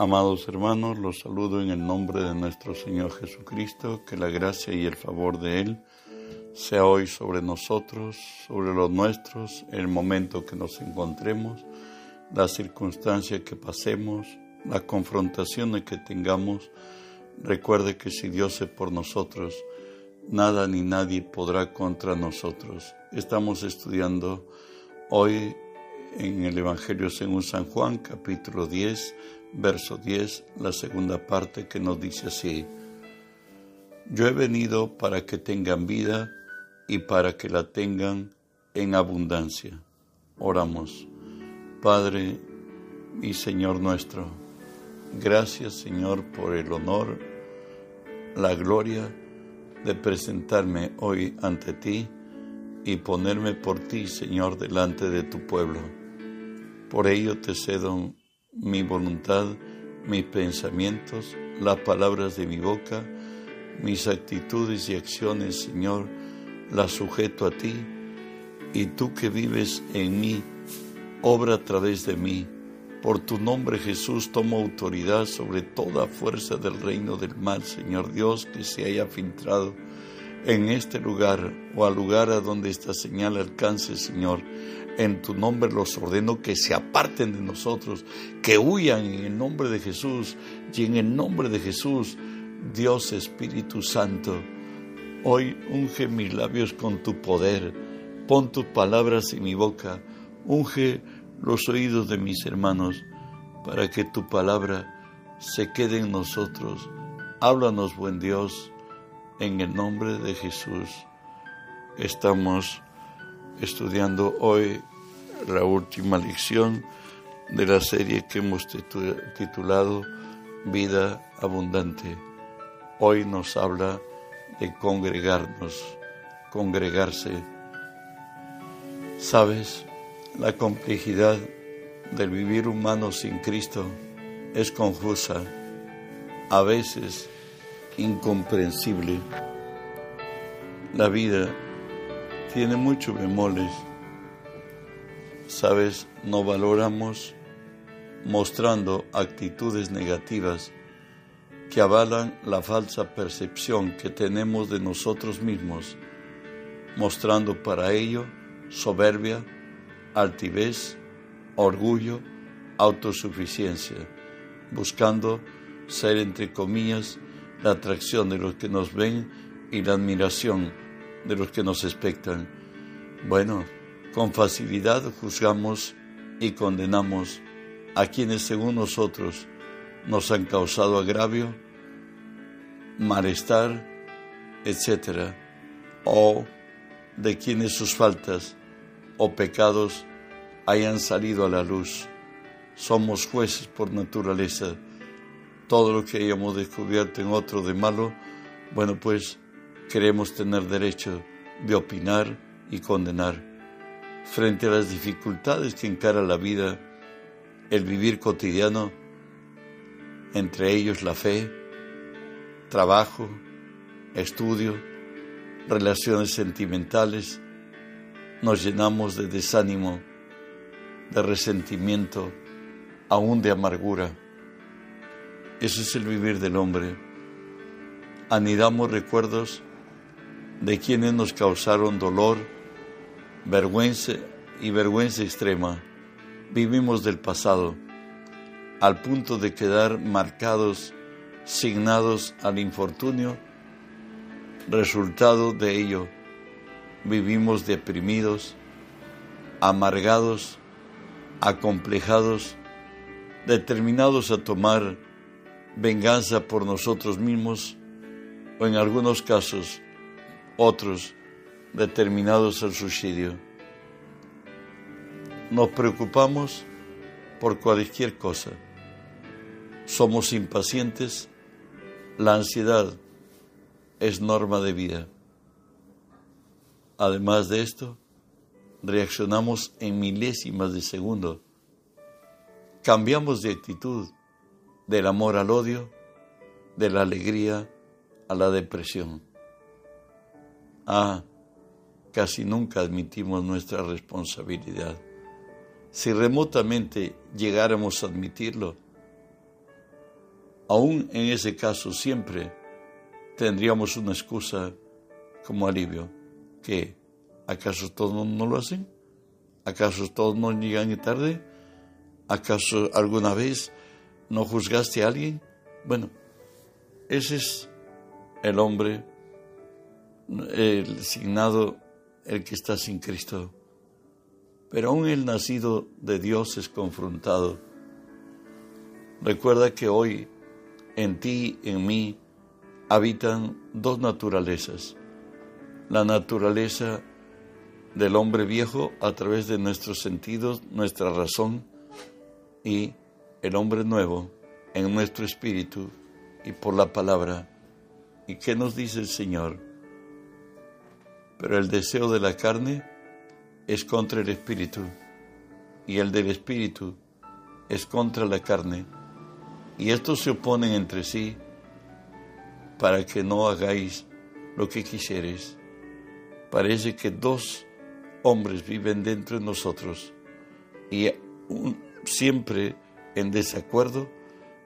Amados hermanos, los saludo en el nombre de nuestro Señor Jesucristo, que la gracia y el favor de Él sea hoy sobre nosotros, sobre los nuestros, el momento que nos encontremos, la circunstancia que pasemos, la confrontación que tengamos. Recuerde que si Dios es por nosotros, nada ni nadie podrá contra nosotros. Estamos estudiando hoy en el Evangelio según San Juan, capítulo 10, verso 10, la segunda parte que nos dice así, Yo he venido para que tengan vida y para que la tengan en abundancia. Oramos. Padre y Señor nuestro, gracias Señor por el honor, la gloria de presentarme hoy ante ti y ponerme por ti, Señor, delante de tu pueblo. Por ello te cedo mi voluntad, mis pensamientos, las palabras de mi boca, mis actitudes y acciones, Señor, las sujeto a ti, y tú que vives en mí, obra a través de mí. Por tu nombre Jesús tomo autoridad sobre toda fuerza del reino del mal, Señor Dios, que se haya filtrado en este lugar o al lugar a donde esta señal alcance, Señor en tu nombre los ordeno que se aparten de nosotros, que huyan en el nombre de Jesús y en el nombre de Jesús, Dios Espíritu Santo. Hoy unge mis labios con tu poder, pon tus palabras en mi boca, unge los oídos de mis hermanos, para que tu palabra se quede en nosotros. Háblanos, buen Dios, en el nombre de Jesús. Estamos estudiando hoy la última lección de la serie que hemos titulado Vida Abundante. Hoy nos habla de congregarnos, congregarse. Sabes, la complejidad del vivir humano sin Cristo es confusa, a veces incomprensible. La vida tiene muchos bemoles. Sabes, no valoramos mostrando actitudes negativas que avalan la falsa percepción que tenemos de nosotros mismos, mostrando para ello soberbia, altivez, orgullo, autosuficiencia, buscando ser, entre comillas, la atracción de los que nos ven y la admiración de los que nos expectan. Bueno, con facilidad juzgamos y condenamos a quienes según nosotros nos han causado agravio, malestar, etc. O de quienes sus faltas o pecados hayan salido a la luz. Somos jueces por naturaleza. Todo lo que hayamos descubierto en otro de malo, bueno, pues queremos tener derecho de opinar y condenar. Frente a las dificultades que encara la vida, el vivir cotidiano, entre ellos la fe, trabajo, estudio, relaciones sentimentales, nos llenamos de desánimo, de resentimiento, aún de amargura. Ese es el vivir del hombre. Anidamos recuerdos de quienes nos causaron dolor, vergüenza y vergüenza extrema. Vivimos del pasado al punto de quedar marcados, signados al infortunio. Resultado de ello, vivimos deprimidos, amargados, acomplejados, determinados a tomar venganza por nosotros mismos o en algunos casos otros determinados al suicidio. Nos preocupamos por cualquier cosa. Somos impacientes. La ansiedad es norma de vida. Además de esto, reaccionamos en milésimas de segundo. Cambiamos de actitud del amor al odio, de la alegría a la depresión. Ah, casi nunca admitimos nuestra responsabilidad. Si remotamente llegáramos a admitirlo, aún en ese caso siempre tendríamos una excusa como alivio, que ¿acaso todos no lo hacen? ¿Acaso todos no llegan tarde? ¿Acaso alguna vez no juzgaste a alguien? Bueno, ese es el hombre, el signado, el que está sin Cristo. Pero aún el nacido de Dios es confrontado. Recuerda que hoy en ti, en mí, habitan dos naturalezas. La naturaleza del hombre viejo a través de nuestros sentidos, nuestra razón, y el hombre nuevo en nuestro espíritu y por la palabra. ¿Y qué nos dice el Señor? Pero el deseo de la carne es contra el espíritu y el del espíritu es contra la carne. Y estos se oponen entre sí para que no hagáis lo que quisieres. Parece que dos hombres viven dentro de nosotros y siempre en desacuerdo,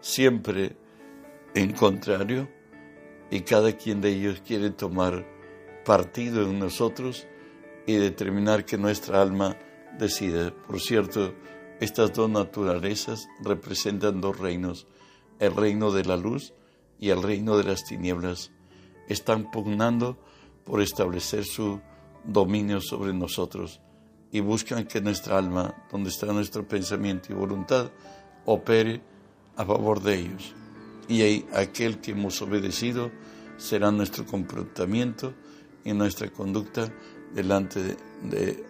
siempre en contrario, y cada quien de ellos quiere tomar partido en nosotros y determinar que nuestra alma decide. Por cierto, estas dos naturalezas representan dos reinos, el reino de la luz y el reino de las tinieblas. Están pugnando por establecer su dominio sobre nosotros y buscan que nuestra alma, donde está nuestro pensamiento y voluntad, opere a favor de ellos. Y aquel que hemos obedecido será nuestro comportamiento y nuestra conducta delante de,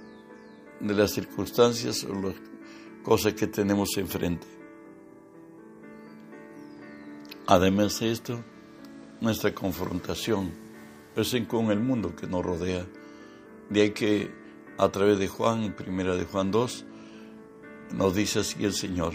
las circunstancias o las cosas que tenemos enfrente. Además de esto, nuestra confrontación es con el mundo que nos rodea. De ahí que a través de Juan, primera de Juan 2, nos dice así el Señor,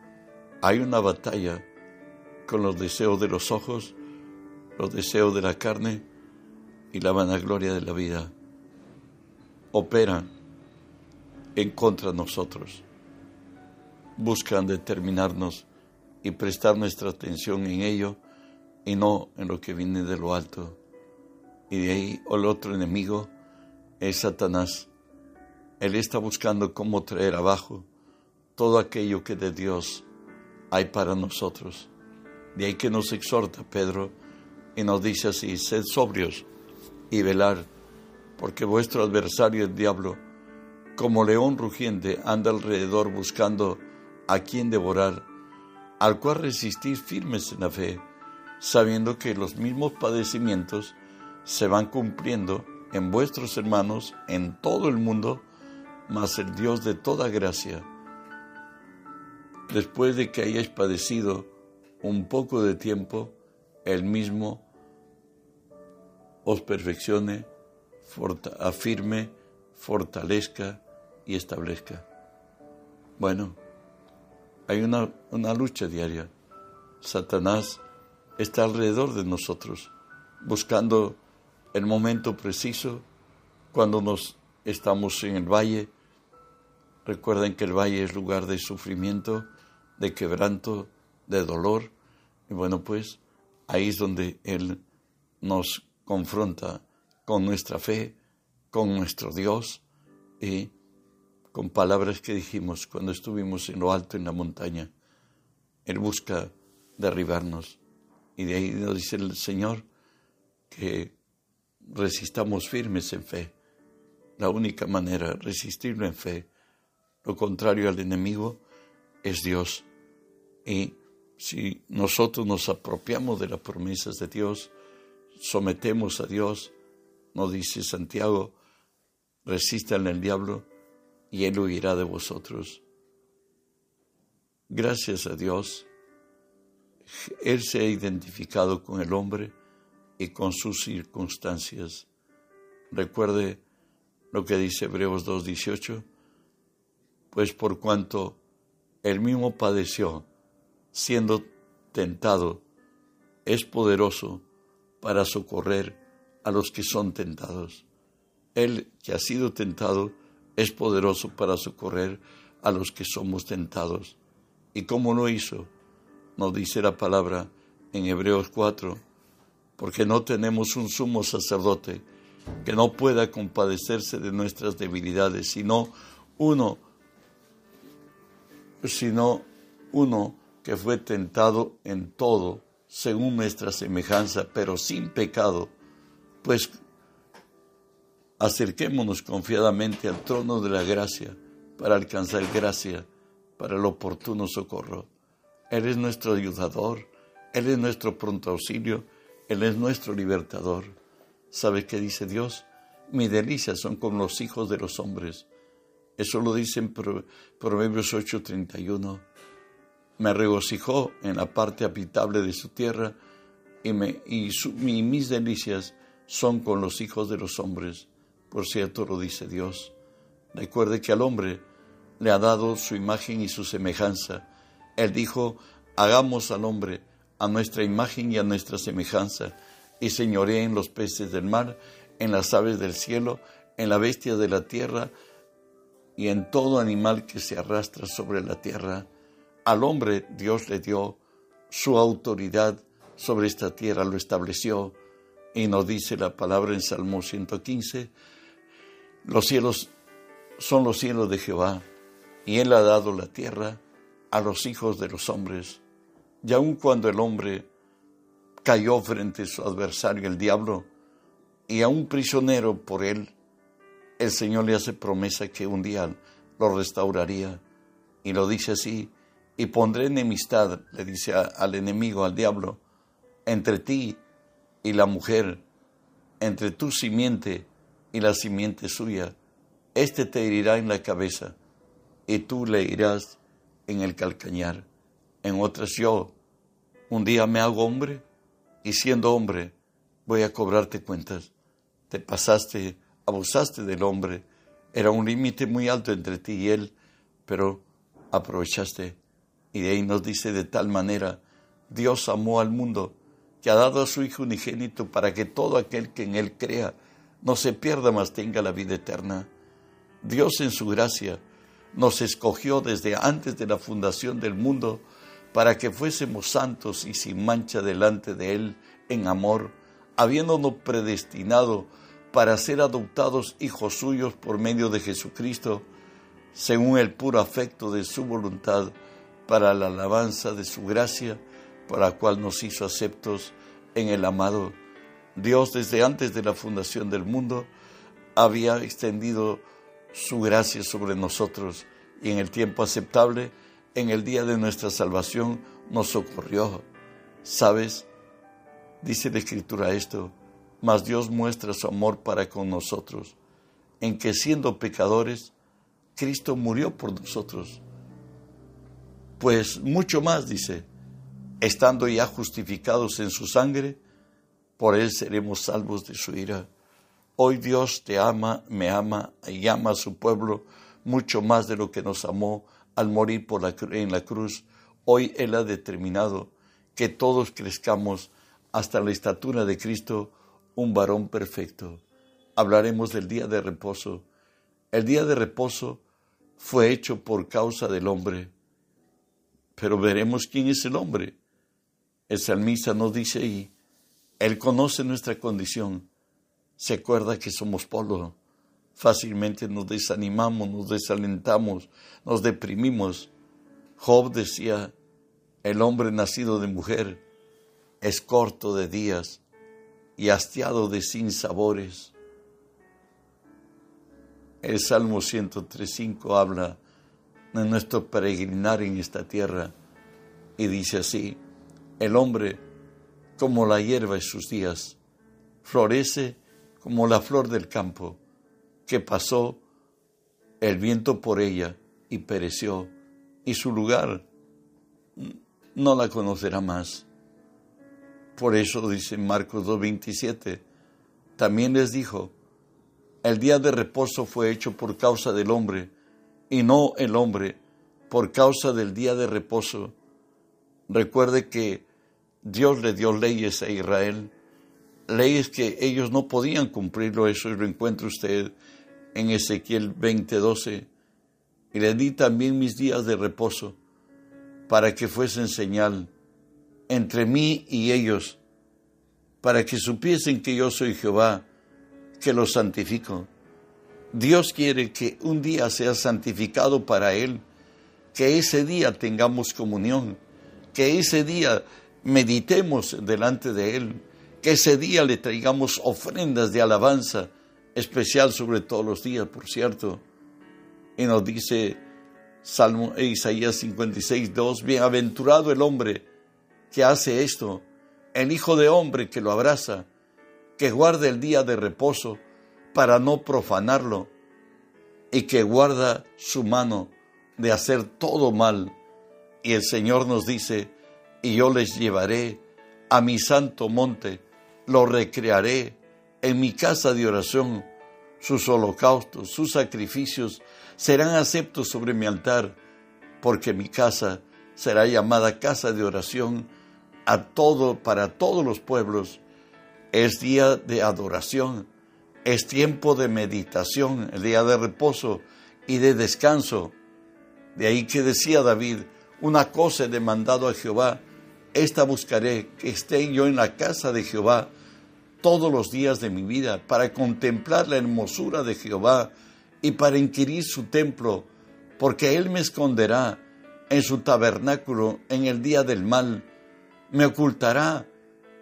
Hay una batalla con los deseos de los ojos, los deseos de la carne y la vanagloria de la vida. Operan en contra de nosotros. Buscan determinarnos y prestar nuestra atención en ello y no en lo que viene de lo alto. Y de ahí el otro enemigo es Satanás. Él está buscando cómo traer abajo todo aquello que de Dios hay para nosotros. De ahí que nos exhorta Pedro y nos dice así, sed sobrios y velar, porque vuestro adversario el diablo, como león rugiente, anda alrededor buscando a quien devorar, al cual resistís firmes en la fe sabiendo que los mismos padecimientos se van cumpliendo en vuestros hermanos en todo el mundo, mas el Dios de toda gracia, después de que hayáis padecido un poco de tiempo, el mismo os perfeccione, afirme, fortalezca y establezca. Bueno, hay una, una lucha diaria. Satanás está alrededor de nosotros, buscando el momento preciso cuando nos estamos en el valle. Recuerden que el valle es lugar de sufrimiento, de quebranto, de dolor. Y bueno, pues ahí es donde Él nos confronta con nuestra fe, con nuestro Dios y con palabras que dijimos cuando estuvimos en lo alto en la montaña. Él busca derribarnos. Y de ahí nos dice el Señor que resistamos firmes en fe. La única manera, resistirlo en fe. Lo contrario al enemigo es Dios. Y si nosotros nos apropiamos de las promesas de Dios, sometemos a Dios, nos dice Santiago, resistan al diablo y él huirá de vosotros. Gracias a Dios Él se ha identificado con el hombre y con sus circunstancias. Recuerde lo que dice Hebreos 2.18, pues por cuanto él mismo padeció, siendo tentado, es poderoso para socorrer a los que son tentados. Él que ha sido tentado es poderoso para socorrer a los que somos tentados. ¿Y cómo lo hizo? Nos dice la palabra en Hebreos 4, porque no tenemos un sumo sacerdote que no pueda compadecerse de nuestras debilidades, sino uno, sino uno que fue tentado en todo según nuestra semejanza, pero sin pecado. Pues acerquémonos confiadamente al trono de la gracia para alcanzar gracia para el oportuno socorro. Él es nuestro ayudador, Él es nuestro pronto auxilio, Él es nuestro libertador. ¿Sabe qué dice Dios? Mis delicias son con los hijos de los hombres. Eso lo dice en Proverbios 8:31 me regocijó en la parte habitable de su tierra y, me, y, mis delicias son con los hijos de los hombres. Por cierto, lo dice Dios. Recuerde que al hombre le ha dado su imagen y su semejanza. Él dijo, hagamos al hombre a nuestra imagen y a nuestra semejanza, y señoree en los peces del mar, en las aves del cielo, en la bestia de la tierra, y en todo animal que se arrastra sobre la tierra. Al hombre Dios le dio su autoridad sobre esta tierra, lo estableció y nos dice la palabra en Salmo 115, los cielos son los cielos de Jehová y él ha dado la tierra a los hijos de los hombres. Y aun cuando el hombre cayó frente a su adversario, el diablo, y a un prisionero por él, el Señor le hace promesa que un día lo restauraría. Y lo dice así, y pondré enemistad, le dice al enemigo, al diablo, entre ti y la mujer, entre tu simiente y la simiente suya. Este te herirá en la cabeza y tú le irás en el calcañar. En otras yo, un día me hago hombre y siendo hombre voy a cobrarte cuentas. Te pasaste, abusaste del hombre. Era un límite muy alto entre ti y él, pero aprovechaste y de ahí nos dice de tal manera, Dios amó al mundo que ha dado a su Hijo unigénito para que todo aquel que en Él crea no se pierda, mas tenga la vida eterna. Dios en su gracia nos escogió desde antes de la fundación del mundo para que fuésemos santos y sin mancha delante de Él en amor, habiéndonos predestinado para ser adoptados hijos suyos por medio de Jesucristo, según el puro afecto de su voluntad para la alabanza de su gracia, por la cual nos hizo aceptos en el amado. Dios desde antes de la fundación del mundo había extendido su gracia sobre nosotros y en el tiempo aceptable, en el día de nuestra salvación, nos socorrió. ¿Sabes? Dice la Escritura esto, mas Dios muestra su amor para con nosotros, en que siendo pecadores, Cristo murió por nosotros pues mucho más, dice, estando ya justificados en su sangre, por él seremos salvos de su ira. Hoy Dios te ama, me ama y ama a su pueblo mucho más de lo que nos amó al morir por la, en la cruz. Hoy Él ha determinado que todos crezcamos hasta la estatura de Cristo, un varón perfecto. Hablaremos del día de reposo. El día de reposo fue hecho por causa del hombre pero veremos quién es el hombre. El salmista nos dice ahí, Él conoce nuestra condición, se acuerda que somos polvo, fácilmente nos desanimamos, nos desalentamos, nos deprimimos. Job decía, el hombre nacido de mujer es corto de días y hastiado de sinsabores. El Salmo 103.5 habla de nuestro peregrinar en esta tierra. Y dice así, el hombre como la hierba en sus días, florece como la flor del campo, que pasó el viento por ella y pereció, y su lugar no la conocerá más. Por eso dice Marcos 2.27, también les dijo, el día de reposo fue hecho por causa del hombre, y no el hombre por causa del día de reposo. Recuerde que Dios le dio leyes a Israel, leyes que ellos no podían cumplirlo, eso lo encuentra usted en Ezequiel 20:12. Y le di también mis días de reposo para que fuesen señal entre mí y ellos, para que supiesen que yo soy Jehová, que los santifico. Dios quiere que un día sea santificado para Él, que ese día tengamos comunión, que ese día meditemos delante de Él, que ese día le traigamos ofrendas de alabanza, especial sobre todos los días, por cierto. Y nos dice Salmo e Isaías 56, 2, bienaventurado el hombre que hace esto, el Hijo de hombre que lo abraza, que guarda el día de reposo para no profanarlo, y que guarda su mano de hacer todo mal. Y el Señor nos dice, y yo les llevaré a mi santo monte, lo recrearé en mi casa de oración. Sus holocaustos, sus sacrificios serán aceptos sobre mi altar, porque mi casa será llamada casa de oración a todo para todos los pueblos. Es día de adoración, es tiempo de meditación, el día de reposo y de descanso. De ahí que decía David, una cosa he demandado a Jehová, esta buscaré, que esté yo en la casa de Jehová todos los días de mi vida, para contemplar la hermosura de Jehová y para inquirir su templo, porque Él me esconderá en su tabernáculo en el día del mal, me ocultará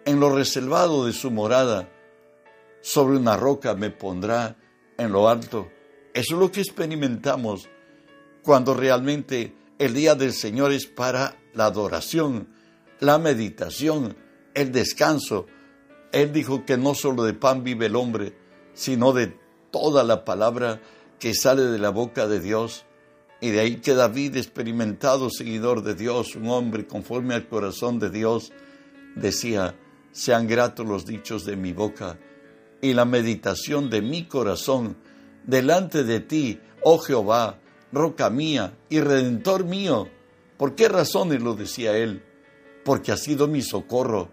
en lo reservado de su morada, sobre una roca me pondrá en lo alto. Eso es lo que experimentamos cuando realmente el día del Señor es para la adoración, la meditación, el descanso. Él dijo que no solo de pan vive el hombre, sino de toda la palabra que sale de la boca de Dios. Y de ahí que David, experimentado seguidor de Dios, un hombre conforme al corazón de Dios, decía, sean gratos los dichos de mi boca y la meditación de mi corazón delante de ti, oh Jehová, roca mía y redentor mío. ¿Por qué razones lo decía él? Porque has sido mi socorro,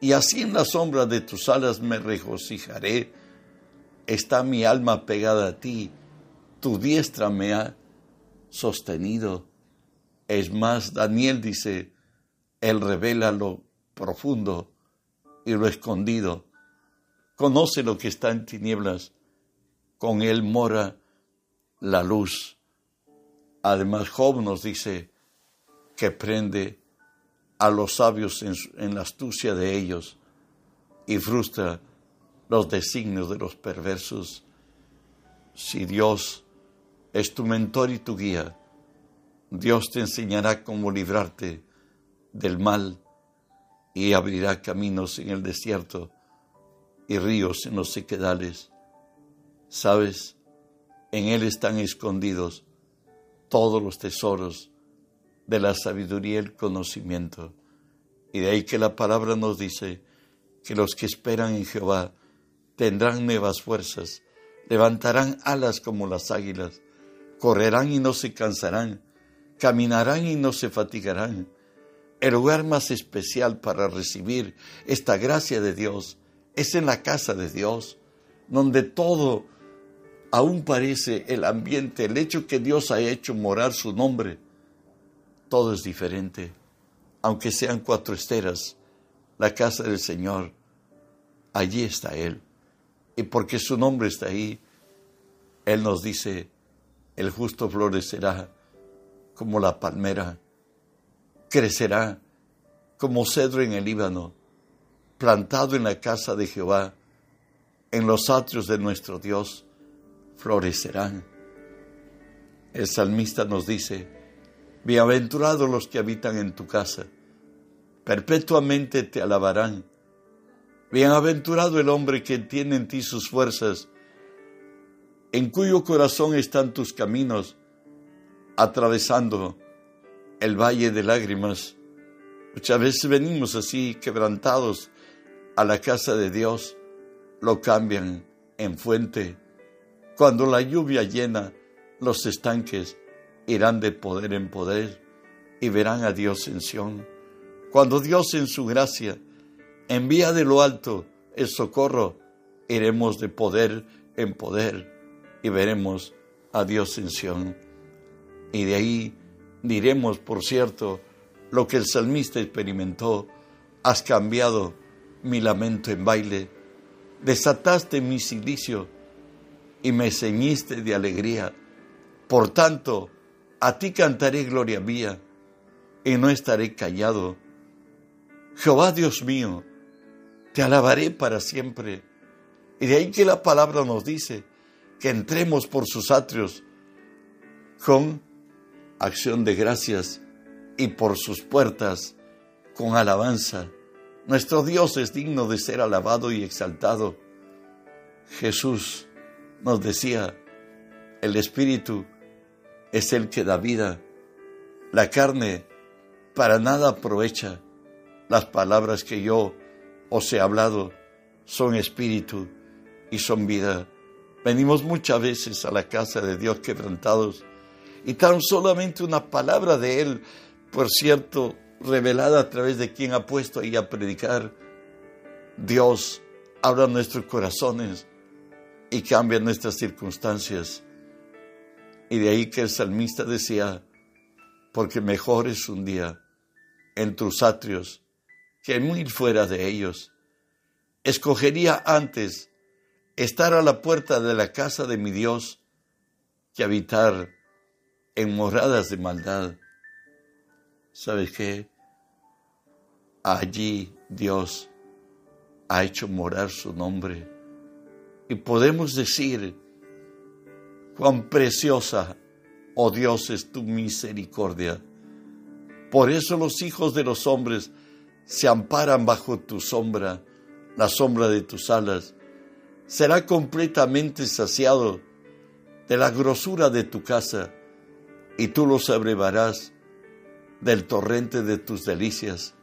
y así en la sombra de tus alas me regocijaré. Está mi alma pegada a ti, tu diestra me ha sostenido. Es más, Daniel dice, Él revela lo profundo y lo escondido. Conoce lo que está en tinieblas, con Él mora la luz. Además, Job nos dice que prende a los sabios en, la astucia de ellos y frustra los designios de los perversos. Si Dios es tu mentor y tu guía, Dios te enseñará cómo librarte del mal y abrirá caminos en el desierto y ríos en los sequedales. Sabes, en Él están escondidos todos los tesoros de la sabiduría y el conocimiento. Y de ahí que la palabra nos dice que los que esperan en Jehová tendrán nuevas fuerzas, levantarán alas como las águilas, correrán y no se cansarán, caminarán y no se fatigarán. El lugar más especial para recibir esta gracia de Dios es en la casa de Dios, donde todo aún parece el ambiente, el hecho que Dios ha hecho morar su nombre, todo es diferente. Aunque sean cuatro esteras, la casa del Señor, allí está Él. Y porque su nombre está ahí, Él nos dice, el justo florecerá como la palmera, crecerá como cedro en el Líbano, plantado en la casa de Jehová, en los atrios de nuestro Dios florecerán. El salmista nos dice, Bienaventurados los que habitan en tu casa, perpetuamente te alabarán. Bienaventurado el hombre que tiene en ti sus fuerzas, en cuyo corazón están tus caminos, atravesando el valle de lágrimas, Muchas veces venimos así quebrantados a la casa de Dios, lo cambian en fuente. Cuando la lluvia llena los estanques, irán de poder en poder y verán a Dios en Sión. Cuando Dios en su gracia envía de lo alto el socorro, iremos de poder en poder y veremos a Dios en Sión. Y de ahí diremos, por cierto, lo que el salmista experimentó, has cambiado mi lamento en baile, desataste mi silicio y me ceñiste de alegría. Por tanto, a ti cantaré gloria mía y no estaré callado. Jehová Dios mío, te alabaré para siempre. Y de ahí que la palabra nos dice que entremos por sus atrios con acción de gracias y por sus puertas con alabanza. Nuestro Dios es digno de ser alabado y exaltado. Jesús nos decía, el Espíritu es el que da vida. La carne para nada aprovecha. Las palabras que yo os he hablado son espíritu y son vida. Venimos muchas veces a la casa de Dios quebrantados y tan solamente una palabra de Él, por cierto, revelada a través de quien ha puesto ahí a predicar, Dios abra nuestros corazones y cambia nuestras circunstancias. Y de ahí que el salmista decía, porque mejor es un día en tus atrios que mil fuera de ellos. Escogería antes estar a la puerta de la casa de mi Dios que habitar en moradas de maldad. ¿Sabes qué? Allí Dios ha hecho morar su nombre. Y podemos decir cuán preciosa, oh Dios, es tu misericordia. Por eso los hijos de los hombres se amparan bajo tu sombra, la sombra de tus alas. Será completamente saciado de la grosura de tu casa, y tú los abrevarás del torrente de tus delicias,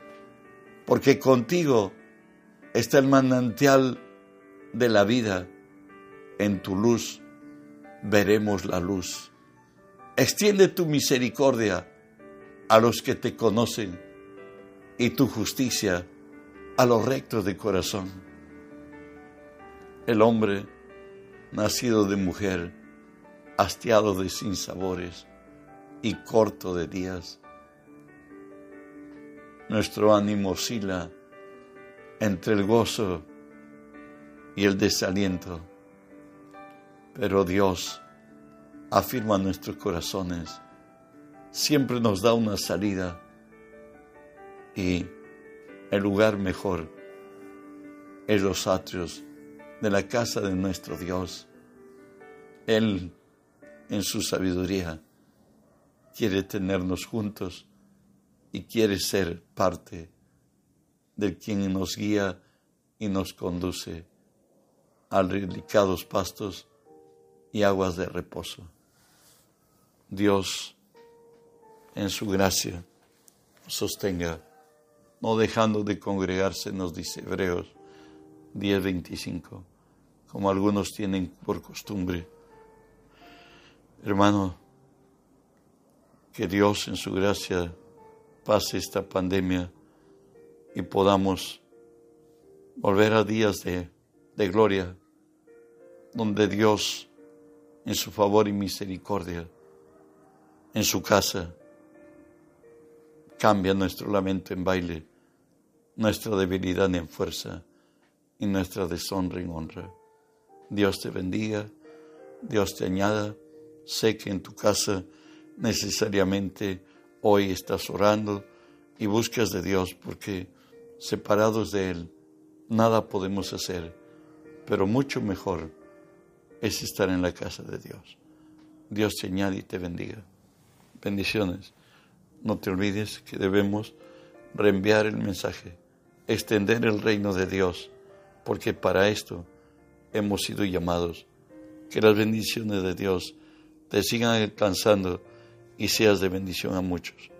porque contigo está el manantial de la vida. En tu luz veremos la luz. Extiende tu misericordia a los que te conocen y tu justicia a los rectos de corazón. El hombre, nacido de mujer, hastiado de sinsabores y corto de días, nuestro ánimo oscila entre el gozo y el desaliento, pero Dios afirma nuestros corazones siempre nos da una salida y el lugar mejor es los atrios de la casa de nuestro Dios. Él, en su sabiduría, quiere tenernos juntos y quiere ser parte de quien nos guía y nos conduce a delicados pastos y aguas de reposo. Dios en su gracia sostenga, no dejando de congregarse, nos dice Hebreos 10:25, como algunos tienen por costumbre. Hermano, que Dios en su gracia pase esta pandemia y podamos volver a días de, de gloria, donde Dios, en su favor y misericordia, en su casa, Cambia nuestro lamento en baile, nuestra debilidad en fuerza y nuestra deshonra en honra. Dios te bendiga, Dios te añada. Sé que en tu casa necesariamente hoy estás orando y buscas de Dios porque separados de Él nada podemos hacer, pero mucho mejor es estar en la casa de Dios. Dios te añade y te bendiga. Bendiciones. No te olvides que debemos reenviar el mensaje, extender el reino de Dios, porque para esto hemos sido llamados. Que las bendiciones de Dios te sigan alcanzando y seas de bendición a muchos.